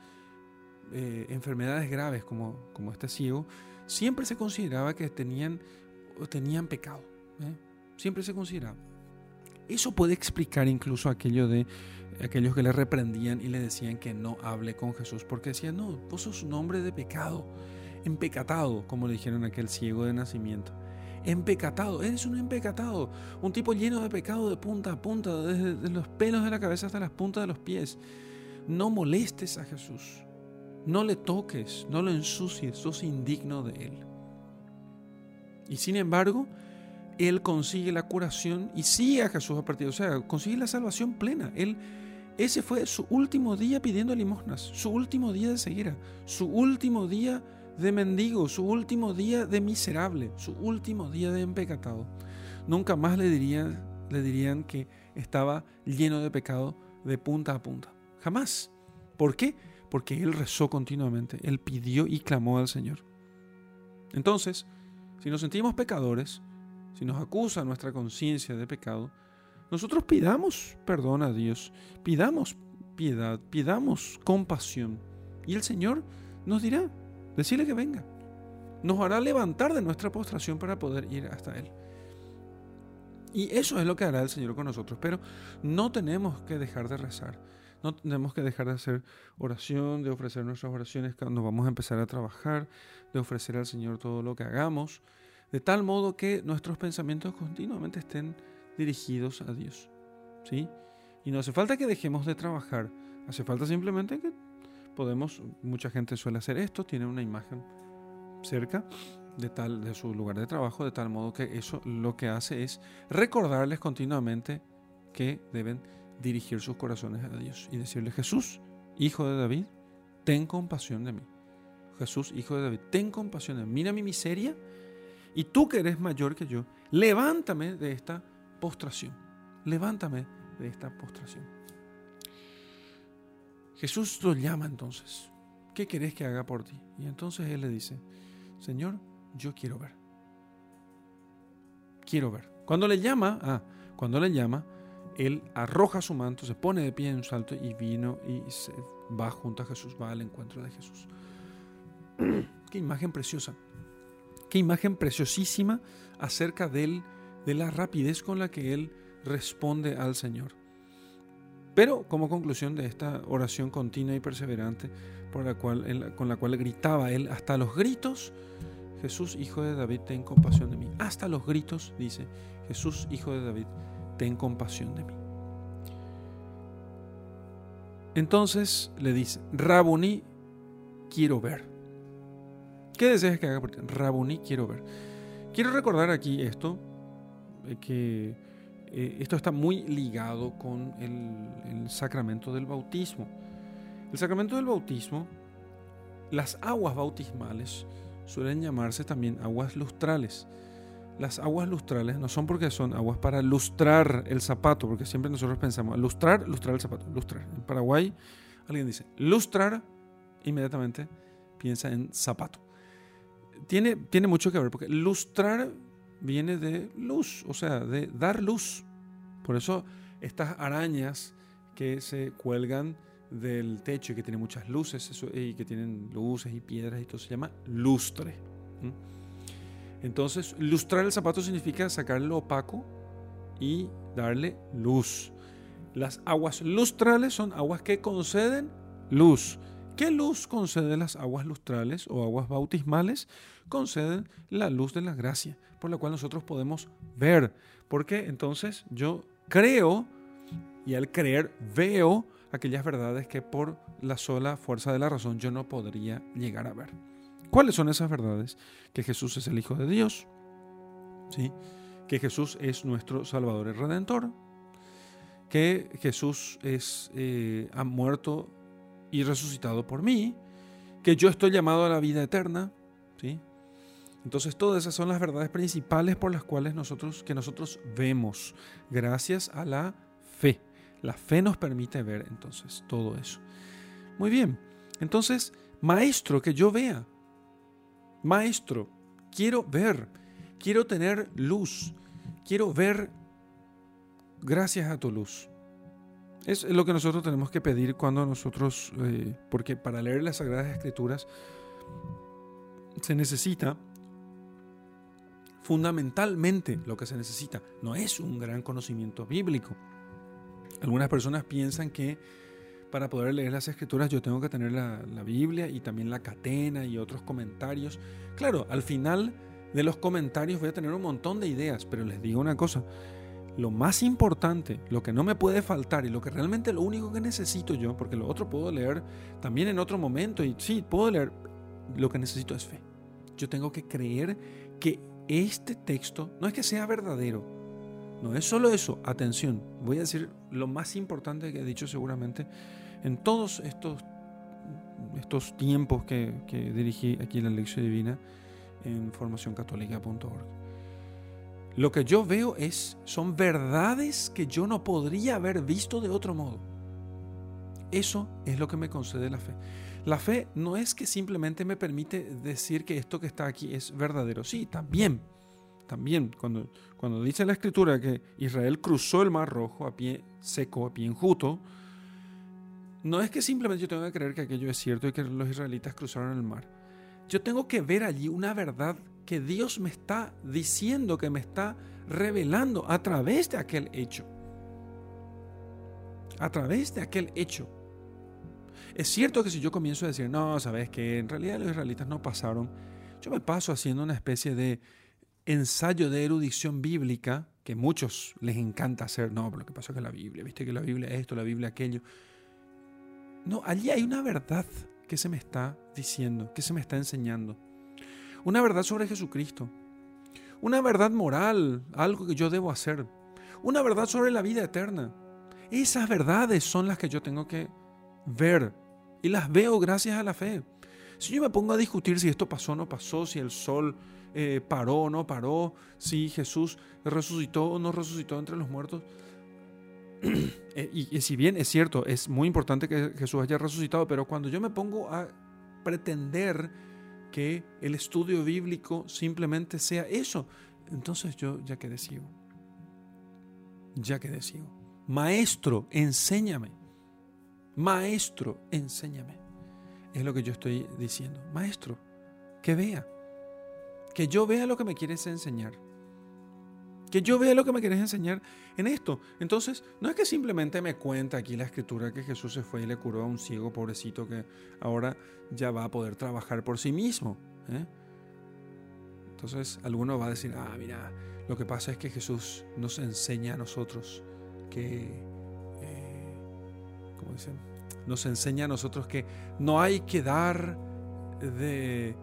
eh, enfermedades graves como, como este ciego, siempre se consideraba que tenían, tenían pecado. ¿eh? Siempre se consideraba. Eso puede explicar incluso aquello de aquellos que le reprendían y le decían que no hable con Jesús, porque decían, no, vos sos un hombre de pecado, empecatado, como le dijeron a aquel ciego de nacimiento. Empecatado, eres un empecatado, un tipo lleno de pecado de punta a punta, desde los pelos de la cabeza hasta las puntas de los pies. No molestes a Jesús, no le toques, no lo ensucies, sos indigno de Él. Y sin embargo, él consigue la curación y sigue a Jesús a partir, o sea, consigue la salvación plena. Él, ese fue su último día pidiendo limosnas, su último día de ceguera, su último día de mendigo, su último día de miserable, su último día de empecatado. Nunca más le dirían, le dirían que estaba lleno de pecado de punta a punta. Jamás. ¿Por qué? Porque él rezó continuamente, él pidió y clamó al Señor. Entonces, si nos sentimos pecadores, si nos acusa nuestra conciencia de pecado, nosotros pidamos perdón a Dios, pidamos piedad, pidamos compasión. Y el Señor nos dirá, decirle que venga. Nos hará levantar de nuestra postración para poder ir hasta Él. Y eso es lo que hará el Señor con nosotros. Pero no tenemos que dejar de rezar. No tenemos que dejar de hacer oración, de ofrecer nuestras oraciones cuando vamos a empezar a trabajar, de ofrecer al Señor todo lo que hagamos de tal modo que nuestros pensamientos continuamente estén dirigidos a Dios. ¿sí? Y no hace falta que dejemos de trabajar, hace falta simplemente que podemos, mucha gente suele hacer esto, tiene una imagen cerca de tal de su lugar de trabajo, de tal modo que eso lo que hace es recordarles continuamente que deben dirigir sus corazones a Dios y decirle, Jesús, hijo de David, ten compasión de mí. Jesús, hijo de David, ten compasión de mí. Mira mi miseria y tú que eres mayor que yo, levántame de esta postración. Levántame de esta postración. Jesús lo llama entonces. ¿Qué querés que haga por ti? Y entonces él le dice, Señor, yo quiero ver. Quiero ver. Cuando le llama, ah, cuando le llama, él arroja su manto, se pone de pie en un salto y vino y se va junto a Jesús, va al encuentro de Jesús. Qué imagen preciosa. Qué imagen preciosísima acerca de él, de la rapidez con la que él responde al Señor. Pero como conclusión de esta oración continua y perseverante con la cual gritaba él hasta los gritos, Jesús, hijo de David, ten compasión de mí. Hasta los gritos dice, Jesús, hijo de David, ten compasión de mí. Entonces le dice, Rabuní, quiero ver. ¿Qué deseas que haga por ti? Rabuní, quiero ver. Quiero recordar aquí esto, eh, que eh, esto está muy ligado con el, sacramento del bautismo. El sacramento del bautismo, las aguas bautismales suelen llamarse también aguas lustrales. Las aguas lustrales no son porque son aguas para lustrar el zapato, porque siempre nosotros pensamos, lustrar, lustrar el zapato, lustrar. En Paraguay alguien dice, lustrar, inmediatamente piensa en zapato. Tiene, tiene mucho que ver, porque lustrar viene de luz, o sea, de dar luz. Por eso estas arañas que se cuelgan del techo y que tienen muchas luces y que tienen luces y piedras y todo se llama lustre. Entonces, lustrar el zapato significa sacar lo opaco y darle luz. Las aguas lustrales son aguas que conceden luz. ¿Qué luz conceden las aguas lustrales o aguas bautismales? Conceden la luz de la gracia, por la cual nosotros podemos ver. Porque entonces yo creo y al creer veo aquellas verdades que por la sola fuerza de la razón yo no podría llegar a ver. ¿Cuáles son esas verdades? Que Jesús es el Hijo de Dios, ¿sí? que Jesús es nuestro Salvador y Redentor, que Jesús es, eh, ha muerto y resucitado por mí, que yo estoy llamado a la vida eterna, ¿sí? Entonces todas esas son las verdades principales por las cuales nosotros que nosotros vemos gracias a la fe. La fe nos permite ver entonces todo eso. Muy bien. Entonces, maestro, que yo vea. Maestro, quiero ver, quiero tener luz, quiero ver gracias a tu luz. Es lo que nosotros tenemos que pedir cuando nosotros, eh, porque para leer las Sagradas Escrituras se necesita fundamentalmente lo que se necesita no es un gran conocimiento bíblico. Algunas personas piensan que para poder leer las escrituras yo tengo que tener la, Biblia y también la catena y otros comentarios. Claro, al final de los comentarios voy a tener un montón de ideas, pero les digo una cosa, lo más importante, lo que no me puede faltar y lo que realmente lo único que necesito yo, porque lo otro puedo leer también en otro momento y sí, puedo leer, lo que necesito es fe. Yo tengo que creer que este texto no es que sea verdadero, no es solo eso, atención, voy a decir lo más importante que he dicho seguramente en todos estos, estos tiempos que, dirigí aquí en la lección divina en formacioncatólica.org. Lo que yo veo es, son verdades que yo no podría haber visto de otro modo. Eso es lo que me concede la fe. La fe no es que simplemente me permite decir que esto que está aquí es verdadero. Sí, también. También cuando, cuando dice la escritura que Israel cruzó el mar rojo a pie seco, a pie enjuto, no es que simplemente yo tenga que creer que aquello es cierto y que los israelitas cruzaron el mar. Yo tengo que ver allí una verdad que Dios me está diciendo, que me está revelando a través de aquel hecho. A través de aquel hecho. Es cierto que si yo comienzo a decir, no, sabes que en realidad los israelitas no pasaron, yo me paso haciendo una especie de ensayo de erudición bíblica, que muchos les encanta hacer, no, pero lo que pasa es que la Biblia, viste que la Biblia esto, la Biblia aquello. No, allí hay una verdad que se me está diciendo, que se me está enseñando. Una verdad sobre Jesucristo. Una verdad moral, algo que yo debo hacer. Una verdad sobre la vida eterna. Esas verdades son las que yo tengo que ver y las veo gracias a la fe. Si yo me pongo a discutir si esto pasó o no pasó, si el sol eh, paró o no paró, si Jesús resucitó o no resucitó entre los muertos, eh, y, y si bien es cierto, es muy importante que Jesús haya resucitado, pero cuando yo me pongo a pretender que el estudio bíblico simplemente sea eso, entonces yo ya quedé ciego. Ya quedé ciego. Maestro, enséñame. Maestro, enséñame. Es lo que yo estoy diciendo. Maestro, que vea. Que yo vea lo que me quieres enseñar. Que yo vea lo que me quieres enseñar en esto. Entonces, no es que simplemente me cuenta aquí la escritura que Jesús se fue y le curó a un ciego pobrecito que ahora ya va a poder trabajar por sí mismo. ¿eh? Entonces, alguno va a decir, ah, mira, lo que pasa es que Jesús nos enseña a nosotros que, eh, ¿cómo dicen? nos enseña a nosotros que no hay que dar de,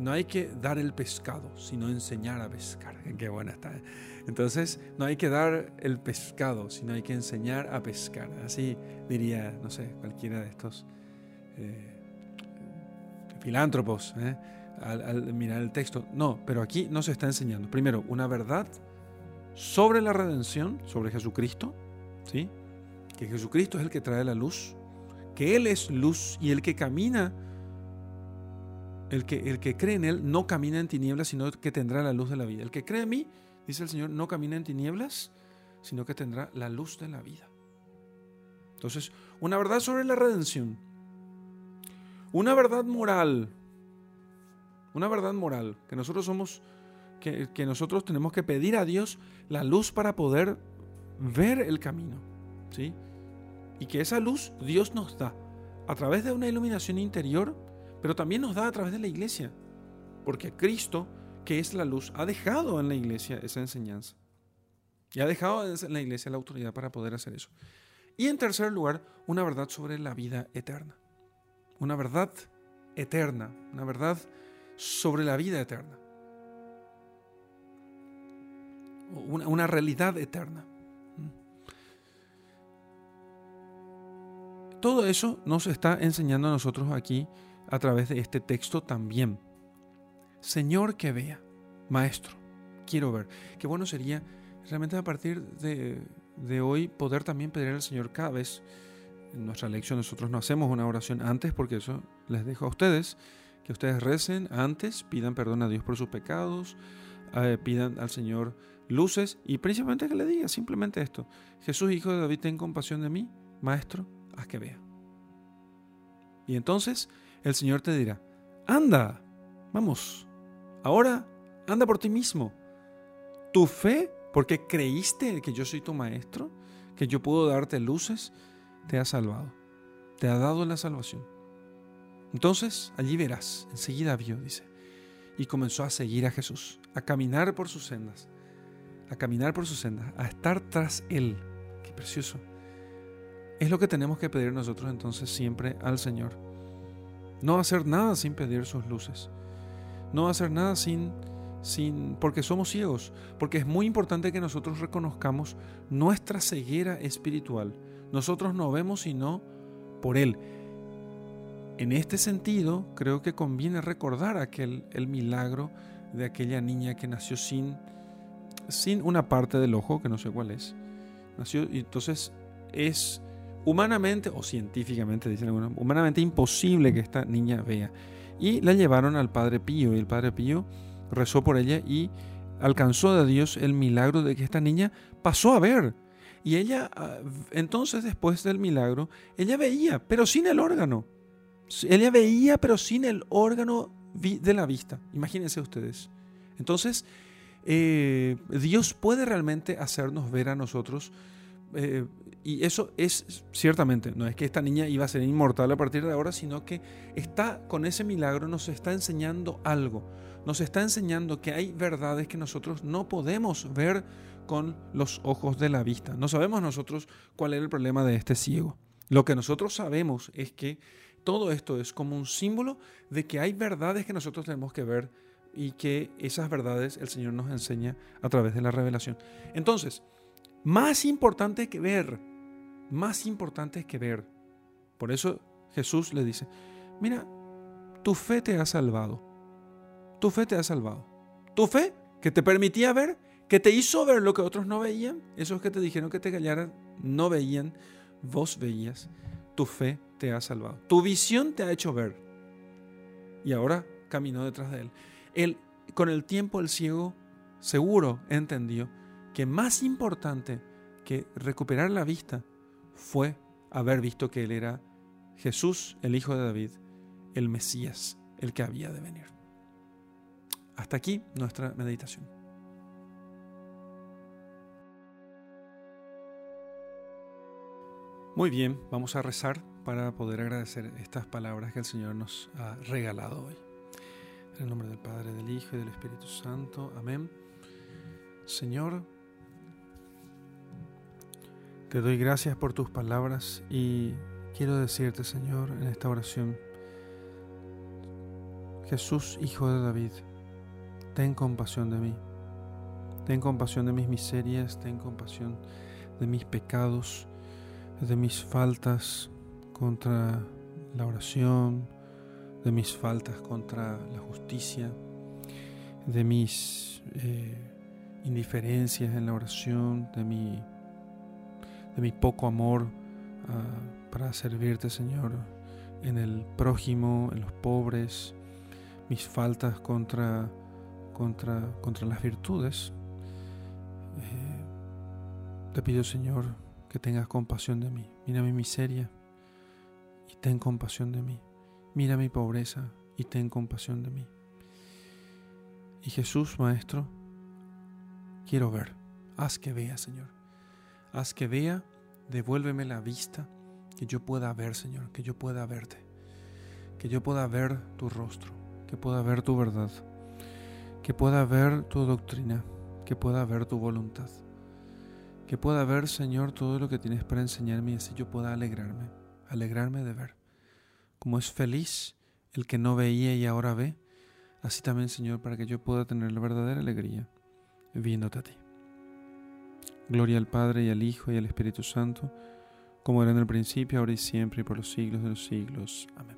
no hay que dar el pescado, sino enseñar a pescar. Qué buena está. ¿eh? Entonces, no hay que dar el pescado, sino hay que enseñar a pescar. Así diría, no sé, cualquiera de estos eh, filántropos ¿eh? al, mirar el texto. No, pero aquí no se está enseñando. Primero, una verdad sobre la redención, sobre Jesucristo, ¿sí? que Jesucristo es el que trae la luz, que Él es luz y el que camina el que, el que cree en Él no camina en tinieblas, sino que tendrá la luz de la vida. El que cree en mí, dice el Señor, no camina en tinieblas, sino que tendrá la luz de la vida. Entonces, una verdad sobre la redención. Una verdad moral. Una verdad moral. Que nosotros somos, que, que nosotros tenemos que pedir a Dios la luz para poder ver el camino. ¿Sí? Y que esa luz Dios nos da a través de una iluminación interior pero también nos da a través de la iglesia, porque Cristo, que es la luz, ha dejado en la iglesia esa enseñanza. Y ha dejado en la iglesia la autoridad para poder hacer eso. Y en tercer lugar, una verdad sobre la vida eterna. Una verdad eterna, una verdad sobre la vida eterna. Una, realidad eterna. Todo eso nos está enseñando a nosotros aquí a través de este texto también. Señor que vea, Maestro, quiero ver. Qué bueno sería realmente a partir de, hoy poder también pedir al Señor cada vez. En nuestra lección nosotros no hacemos una oración antes porque eso les dejo a ustedes. Que ustedes recen antes, pidan perdón a Dios por sus pecados, eh, pidan al Señor luces y principalmente que le diga simplemente esto. Jesús, hijo de David, ten compasión de mí, Maestro, haz que vea. Y entonces el Señor te dirá, anda, vamos, ahora anda por ti mismo. Tu fe, porque creíste que yo soy tu maestro, que yo puedo darte luces, te ha salvado, te ha dado la salvación. Entonces allí verás, enseguida vio, dice, y comenzó a seguir a Jesús, a caminar por sus sendas, a caminar por sus sendas, a estar tras Él. Qué precioso. Es lo que tenemos que pedir nosotros entonces siempre al Señor no hacer nada sin pedir sus luces. No hacer nada sin, sin, porque somos ciegos. Porque es muy importante que nosotros reconozcamos nuestra ceguera espiritual. Nosotros no vemos sino por Él. En este sentido, creo que conviene recordar aquel, el milagro de aquella niña que nació sin, sin una parte del ojo, que no sé cuál es. Nació, y entonces es humanamente o científicamente, dicen algunos, humanamente imposible que esta niña vea. Y la llevaron al Padre Pío y el Padre Pío rezó por ella y alcanzó de Dios el milagro de que esta niña pasó a ver. Y ella, ah, entonces después del milagro, ella veía, pero sin el órgano. Ella veía, pero sin el órgano de la vista. Imagínense ustedes. Entonces, eh, Dios puede realmente hacernos ver a nosotros eh, y eso es ciertamente, no es que esta niña iba a ser inmortal a partir de ahora, sino que está con ese milagro, nos está enseñando algo, nos está enseñando que hay verdades que nosotros no podemos ver con los ojos de la vista. No sabemos nosotros cuál es el problema de este ciego. Lo que nosotros sabemos es que todo esto es como un símbolo de que hay verdades que nosotros tenemos que ver y que esas verdades el Señor nos enseña a través de la revelación. Entonces, más importante que ver, más importante que ver. Por eso Jesús le dice, mira, tu fe te ha salvado. Tu fe te ha salvado. Tu fe que te permitía ver, que te hizo ver lo que otros no veían, esos que te dijeron que te callaran, no veían, vos veías. Tu fe te ha salvado. Tu visión te ha hecho ver. Y ahora caminó detrás de él. él con el tiempo el ciego seguro entendió que más importante que recuperar la vista fue haber visto que Él era Jesús, el Hijo de David, el Mesías, el que había de venir. Hasta aquí nuestra meditación. Muy bien, vamos a rezar para poder agradecer estas palabras que el Señor nos ha regalado hoy. En el nombre del Padre, del Hijo y del Espíritu Santo. Amén. Señor, te doy gracias por tus palabras y quiero decirte, Señor, en esta oración, Jesús, Hijo de David, ten compasión de mí. Ten compasión de mis miserias, ten compasión de mis pecados, de mis faltas contra la oración, de mis faltas contra la justicia, de mis eh, indiferencias en la oración, de mi, de mi poco amor ah, para servirte, Señor, en el prójimo, en los pobres, mis faltas contra, contra, contra las virtudes. Eh, te pido, Señor, que tengas compasión de mí. Mira mi miseria y ten compasión de mí. Mira mi pobreza y ten compasión de mí. Y Jesús, Maestro, quiero ver. Haz que vea, Señor. Haz que vea, devuélveme la vista, que yo pueda ver, Señor, que yo pueda verte, que yo pueda ver tu rostro, que pueda ver tu verdad, que pueda ver tu doctrina, que pueda ver tu voluntad, que pueda ver, Señor, todo lo que tienes para enseñarme y así yo pueda alegrarme, alegrarme de ver. Como es feliz el que no veía y ahora ve, así también, Señor, para que yo pueda tener la verdadera alegría viéndote a ti. Gloria al Padre y al Hijo y al Espíritu Santo, como era en el principio, ahora y siempre, y por los siglos de los siglos. Amén.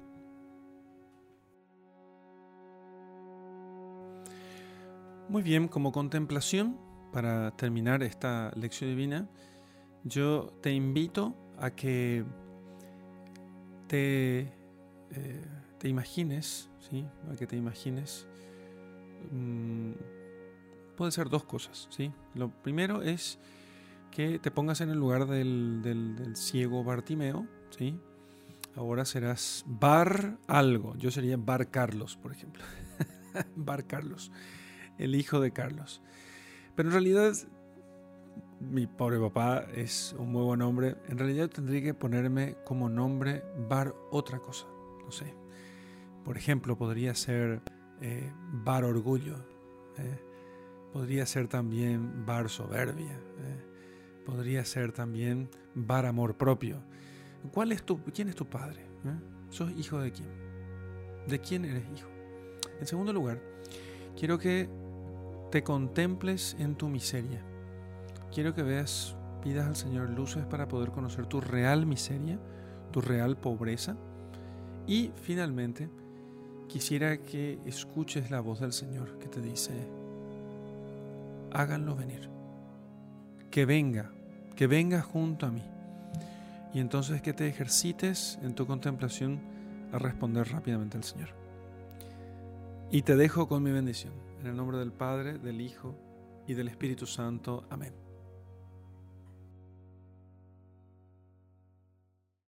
Muy bien, como contemplación, para terminar esta lección divina, yo te invito a que te, eh, te imagines, ¿sí? a que te imagines mmm, puede ser dos cosas, ¿sí? Lo primero es que te pongas en el lugar del, ciego Bartimeo, ¿sí? Ahora serás Bar algo. Yo sería Bar Carlos, por ejemplo. Bar Carlos, el hijo de Carlos. Pero en realidad, mi pobre papá es un muy buen. En realidad tendría que ponerme como nombre Bar otra cosa. No sé. Por ejemplo, podría ser eh, Bar Orgullo. ¿eh? Podría ser también bar soberbia. ¿eh? Podría ser también bar amor propio. ¿Cuál es tu, ¿Quién es tu padre? ¿Eh? ¿Sos hijo de quién? ¿De quién eres hijo? En segundo lugar, quiero que te contemples en tu miseria. Quiero que veas, pidas al Señor luces para poder conocer tu real miseria, tu real pobreza. Y finalmente, quisiera que escuches la voz del Señor que te dice, háganlo venir. Que venga, que venga junto a mí. Y entonces que te ejercites en tu contemplación a responder rápidamente al Señor. Y te dejo con mi bendición. En el nombre del Padre, del Hijo y del Espíritu Santo. Amén.